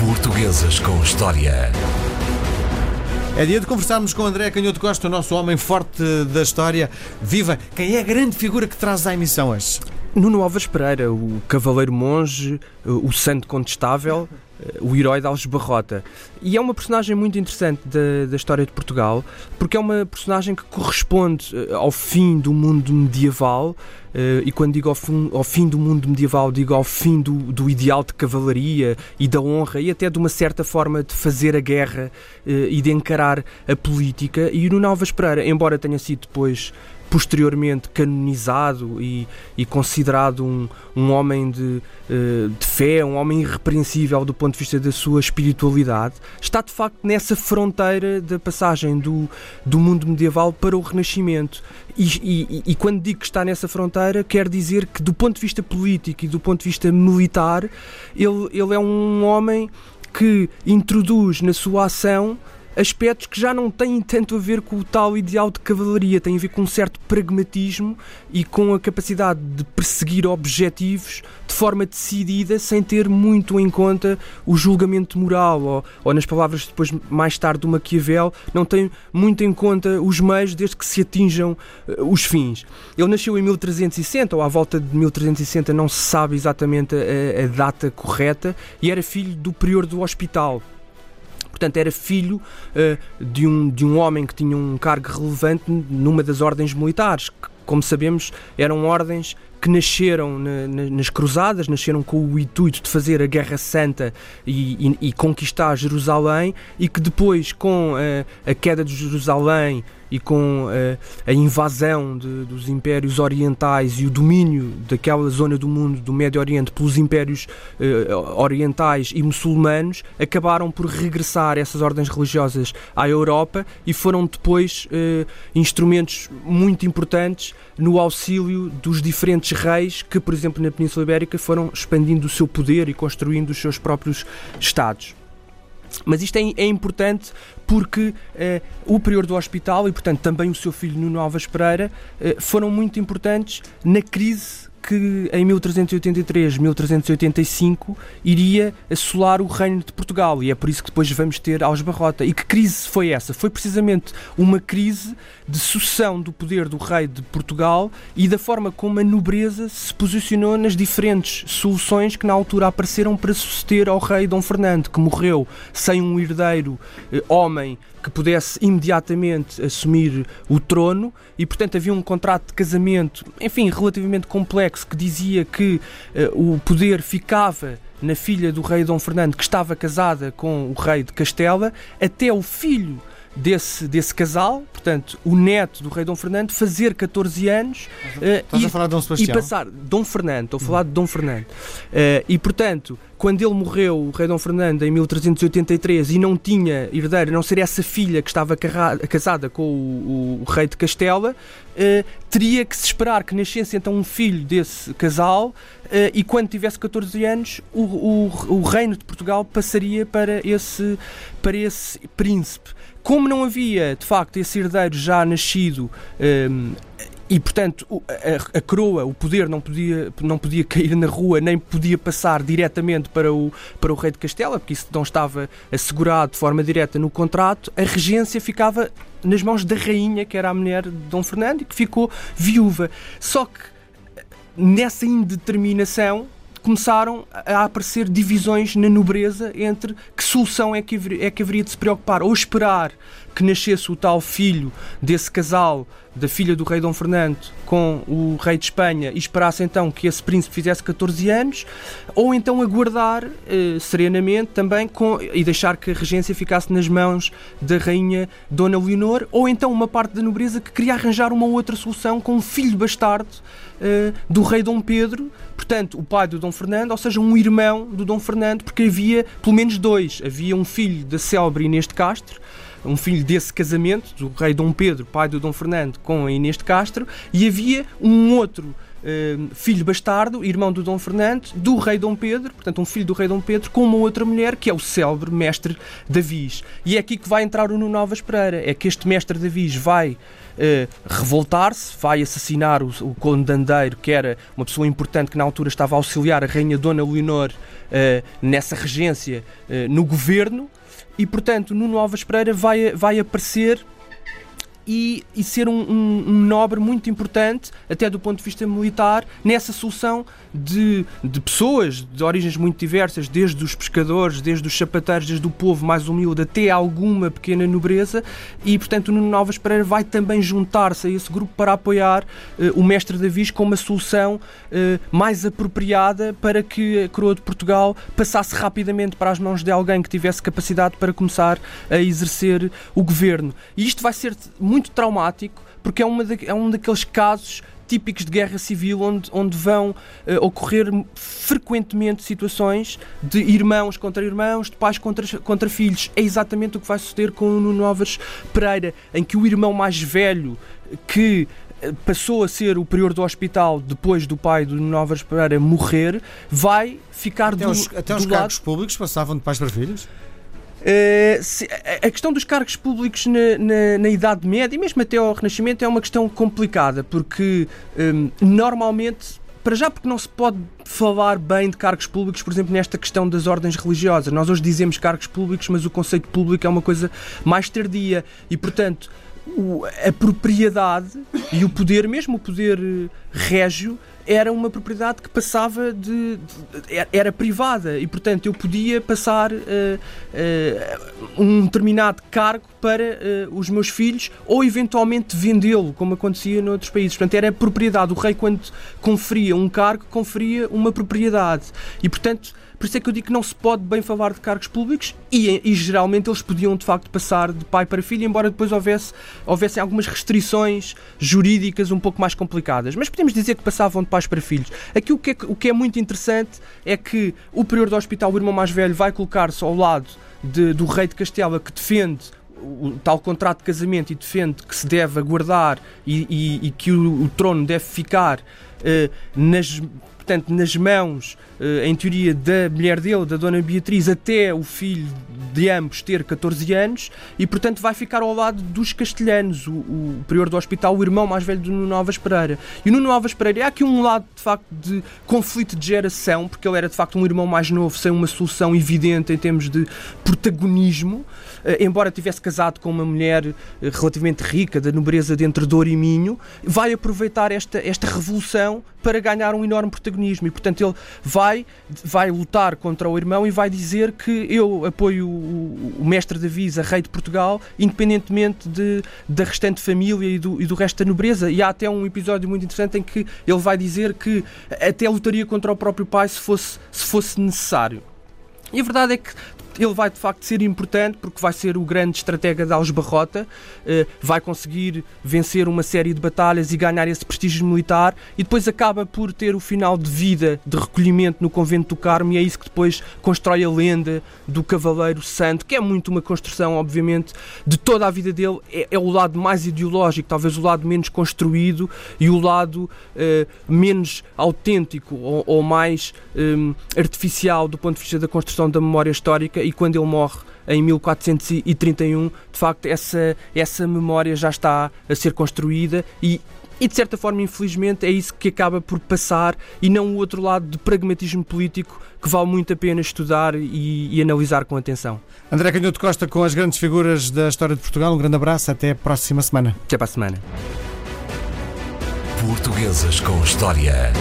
Portuguesas com História. É dia de conversarmos com André Canhoto Costa, o nosso homem forte da história. Viva! Quem é a grande figura que traz à emissão hoje? Nuno Alves Pereira, o cavaleiro monge, o santo contestável, o herói de Alves Barrota. E é uma personagem muito interessante da, da história de Portugal, porque é uma personagem que corresponde eh, ao fim do mundo medieval, Uh, e quando digo ao fim, ao fim, do mundo medieval, digo ao fim do, do, ideal de cavalaria e da honra e até de uma certa forma de fazer a guerra e de encarar a política. E o Nuno Alves Pereira, embora tenha sido depois posteriormente canonizado e, e considerado um, um homem de, uh, de fé, um homem irrepreensível do ponto de vista da sua espiritualidade, está de facto nessa fronteira da passagem do, do mundo medieval para o Renascimento. E, e, e, quando digo que está nessa fronteira, quer dizer que, do ponto de vista político e do ponto de vista militar, ele, ele é um homem que introduz na sua ação aspectos que já não têm tanto a ver com o tal ideal de cavalaria, têm a ver com um certo pragmatismo e com a capacidade de perseguir objetivos de forma decidida, sem ter muito em conta o julgamento moral, ou, ou nas palavras depois mais tarde do Maquiavel, não tem muito em conta os meios desde que se atinjam uh, os fins. Ele nasceu em 1360, ou à volta de 1360, não se sabe exatamente a, a data correta, e era filho do prior do hospital portanto era filho uh, de, um, de um homem que tinha um cargo relevante numa das ordens militares, que, como sabemos, eram ordens que nasceram na, na, nas cruzadas, nasceram com o intuito de fazer a Guerra Santa e, e, e conquistar Jerusalém, e que depois, com a, a queda de Jerusalém e com uh, a invasão de, dos impérios orientais e o domínio daquela zona do mundo, do Médio Oriente, pelos impérios uh, orientais e muçulmanos, acabaram por regressar essas ordens religiosas à Europa e foram depois instrumentos muito importantes no auxílio dos diferentes reis que, por exemplo, na Península Ibérica foram expandindo o seu poder e construindo os seus próprios estados. Mas isto é, é importante porque eh, o prior do hospital e, portanto, também o seu filho Nuno Alves Pereira eh, foram muito importantes na crise que em 1383, 1385 iria assolar o reino de Portugal e é por isso que depois vamos ter aos Barrota. E que crise foi essa? Foi precisamente uma crise de sucessão do poder do rei de Portugal e da forma como a nobreza se posicionou nas diferentes soluções que na altura apareceram para suceder ao rei Dom Fernando, que morreu sem um herdeiro eh, homem que pudesse imediatamente assumir o trono e, portanto, havia um contrato de casamento, enfim, relativamente complexo, que dizia que uh, o poder ficava na filha do rei Dom Fernando, que estava casada com o rei de Castela, até o filho desse, desse casal, portanto, o neto do rei Dom Fernando, fazer 14 anos uh, e, e passar. Dom Fernando, estou a falar de Dom Fernando. Uh, e, portanto, quando ele morreu, o rei Dom Fernando, em 1383, e não tinha herdeiro, não ser essa filha que estava casada com o, o, o rei de Castela, uh, teria que se esperar que nascesse então um filho desse casal uh, e quando tivesse 14 anos, o, o, o reino de Portugal passaria para esse, para esse príncipe. Como não havia, de facto, esse herdeiro já nascido um, e, portanto, a, a, coroa, o poder não podia, não podia cair na rua, nem podia passar diretamente para o, para o rei de Castela, porque isso não estava assegurado de forma direta no contrato. A regência ficava nas mãos da rainha, que era a mulher de Dom Fernando, e que ficou viúva. Só que nessa indeterminação, começaram a aparecer divisões na nobreza entre que solução é que, é que haveria de se preocupar, ou esperar que nascesse o tal filho desse casal, da filha do rei Dom Fernando, com o rei de Espanha, e esperasse então que esse príncipe fizesse 14 anos, ou então aguardar eh, serenamente também com, e deixar que a regência ficasse nas mãos da rainha Dona Leonor, ou então uma parte da nobreza que queria arranjar uma outra solução com um filho bastardo eh, do rei Dom Pedro, portanto, o pai do Dom Fernando, ou seja, um irmão do Dom Fernando, porque havia pelo menos dois. Havia um filho da célebre Inês de Castro, um filho desse casamento, do rei Dom Pedro, pai do Dom Fernando, com a Inês de Castro, e havia um outro filho bastardo, irmão do Dom Fernando, do rei Dom Pedro, portanto um filho do rei Dom Pedro, com uma outra mulher que é o célebre mestre Davis. E é aqui que vai entrar o Nuno Novas Pereira. É que este mestre Davis vai Uh, revoltar-se, vai assassinar o, o Conde Dandeiro, que era uma pessoa importante que na altura estava a auxiliar a Rainha Dona Leonor uh, nessa regência uh, no governo, e portanto Nuno Alves Pereira vai, vai aparecer e, e ser um, um, um, nobre muito importante, até do ponto de vista militar, nessa solução de, de pessoas de origens muito diversas, desde os pescadores, desde os sapateiros, desde o povo mais humilde até alguma pequena nobreza, e portanto o Nuno Novas Pereira vai também juntar-se a esse grupo para apoiar uh, o mestre Davis com uma solução uh, mais apropriada para que a coroa de Portugal passasse rapidamente para as mãos de alguém que tivesse capacidade para começar a exercer o governo. E isto vai ser muito traumático, porque é, uma de, é um daqueles casos típicos de guerra civil onde, onde vão uh, ocorrer frequentemente situações de irmãos contra irmãos, de pais contra, contra filhos. É exatamente o que vai suceder com o Nuno Alves Pereira, em que o irmão mais velho que eh, passou a ser o prior do hospital depois do pai do Nuno Alves Pereira morrer, vai ficar até do, os, até do os lado... cargos públicos passavam de pais para filhos? Uh, se, a questão dos cargos públicos na, na, na, Idade Média e mesmo até ao Renascimento é uma questão complicada, porque um, normalmente, para já porque não se pode falar bem de cargos públicos, por exemplo, nesta questão das ordens religiosas. Nós hoje dizemos cargos públicos, mas o conceito público é uma coisa mais tardia e, portanto, o, a propriedade e o poder, mesmo o poder eh, régio, era uma propriedade que passava de, de, era privada e portanto eu podia passar uh, uh, um determinado cargo para uh, os meus filhos ou eventualmente vendê-lo como acontecia noutros países. Portanto era propriedade. O rei quando conferia um cargo conferia uma propriedade. E portanto por isso é que eu digo que não se pode bem falar de cargos públicos e, e geralmente eles podiam de facto passar de pai para filho, embora depois houvesse, houvessem algumas restrições jurídicas um pouco mais complicadas. Mas podemos dizer que passavam pais para filhos. Aqui o que é, o que é muito interessante é que o prior do hospital, o irmão mais velho, vai colocar-se ao lado de, do rei de Castela que defende o tal contrato de casamento e defende que se deve aguardar e, e, e que o, o, trono deve ficar nas portanto, nas mãos, eh, em teoria, da mulher dele, da Dona Beatriz, até o filho de ambos ter 14 anos, e portanto vai ficar ao lado dos castelhanos, o, o prior do hospital, o irmão mais velho do Nuno Alves Pereira. E o Nuno Alves Pereira, há aqui um lado de facto de conflito de geração, porque ele era de facto um irmão mais novo, sem uma solução evidente em termos de protagonismo, eh, embora tivesse casado com uma mulher eh, relativamente rica, da nobreza de entre Douro e Minho, vai aproveitar esta, esta revolução para ganhar um enorme protagonismo e portanto ele vai vai lutar contra o irmão e vai dizer que eu apoio o, o mestre Davi, a rei de Portugal, independentemente de, da restante família e do, e do resto da nobreza. E há até um episódio muito interessante em que ele vai dizer que até lutaria contra o próprio pai se fosse, se fosse necessário. E a verdade é que ele vai de facto ser importante porque vai ser o grande estratega de Algebarrota, eh, vai conseguir vencer uma série de batalhas e ganhar esse prestígio militar e depois acaba por ter o final de vida de recolhimento no convento do Carmo e é isso que depois constrói a lenda do Cavaleiro Santo, que é muito uma construção, obviamente, de toda a vida dele. É, é o lado mais ideológico, talvez o lado menos construído e o lado eh, menos autêntico ou, ou mais eh, artificial do ponto de vista da construção da memória histórica e quando ele morre em 1431, de facto, essa, essa memória já está a ser construída e, e, de certa forma, infelizmente, é isso que acaba por passar e não o outro lado de pragmatismo político que vale muito a pena estudar e, e analisar com atenção. André Canhoto Costa com as grandes figuras da história de Portugal. Um grande abraço, até a próxima semana. Até para a semana. Portuguesas com História.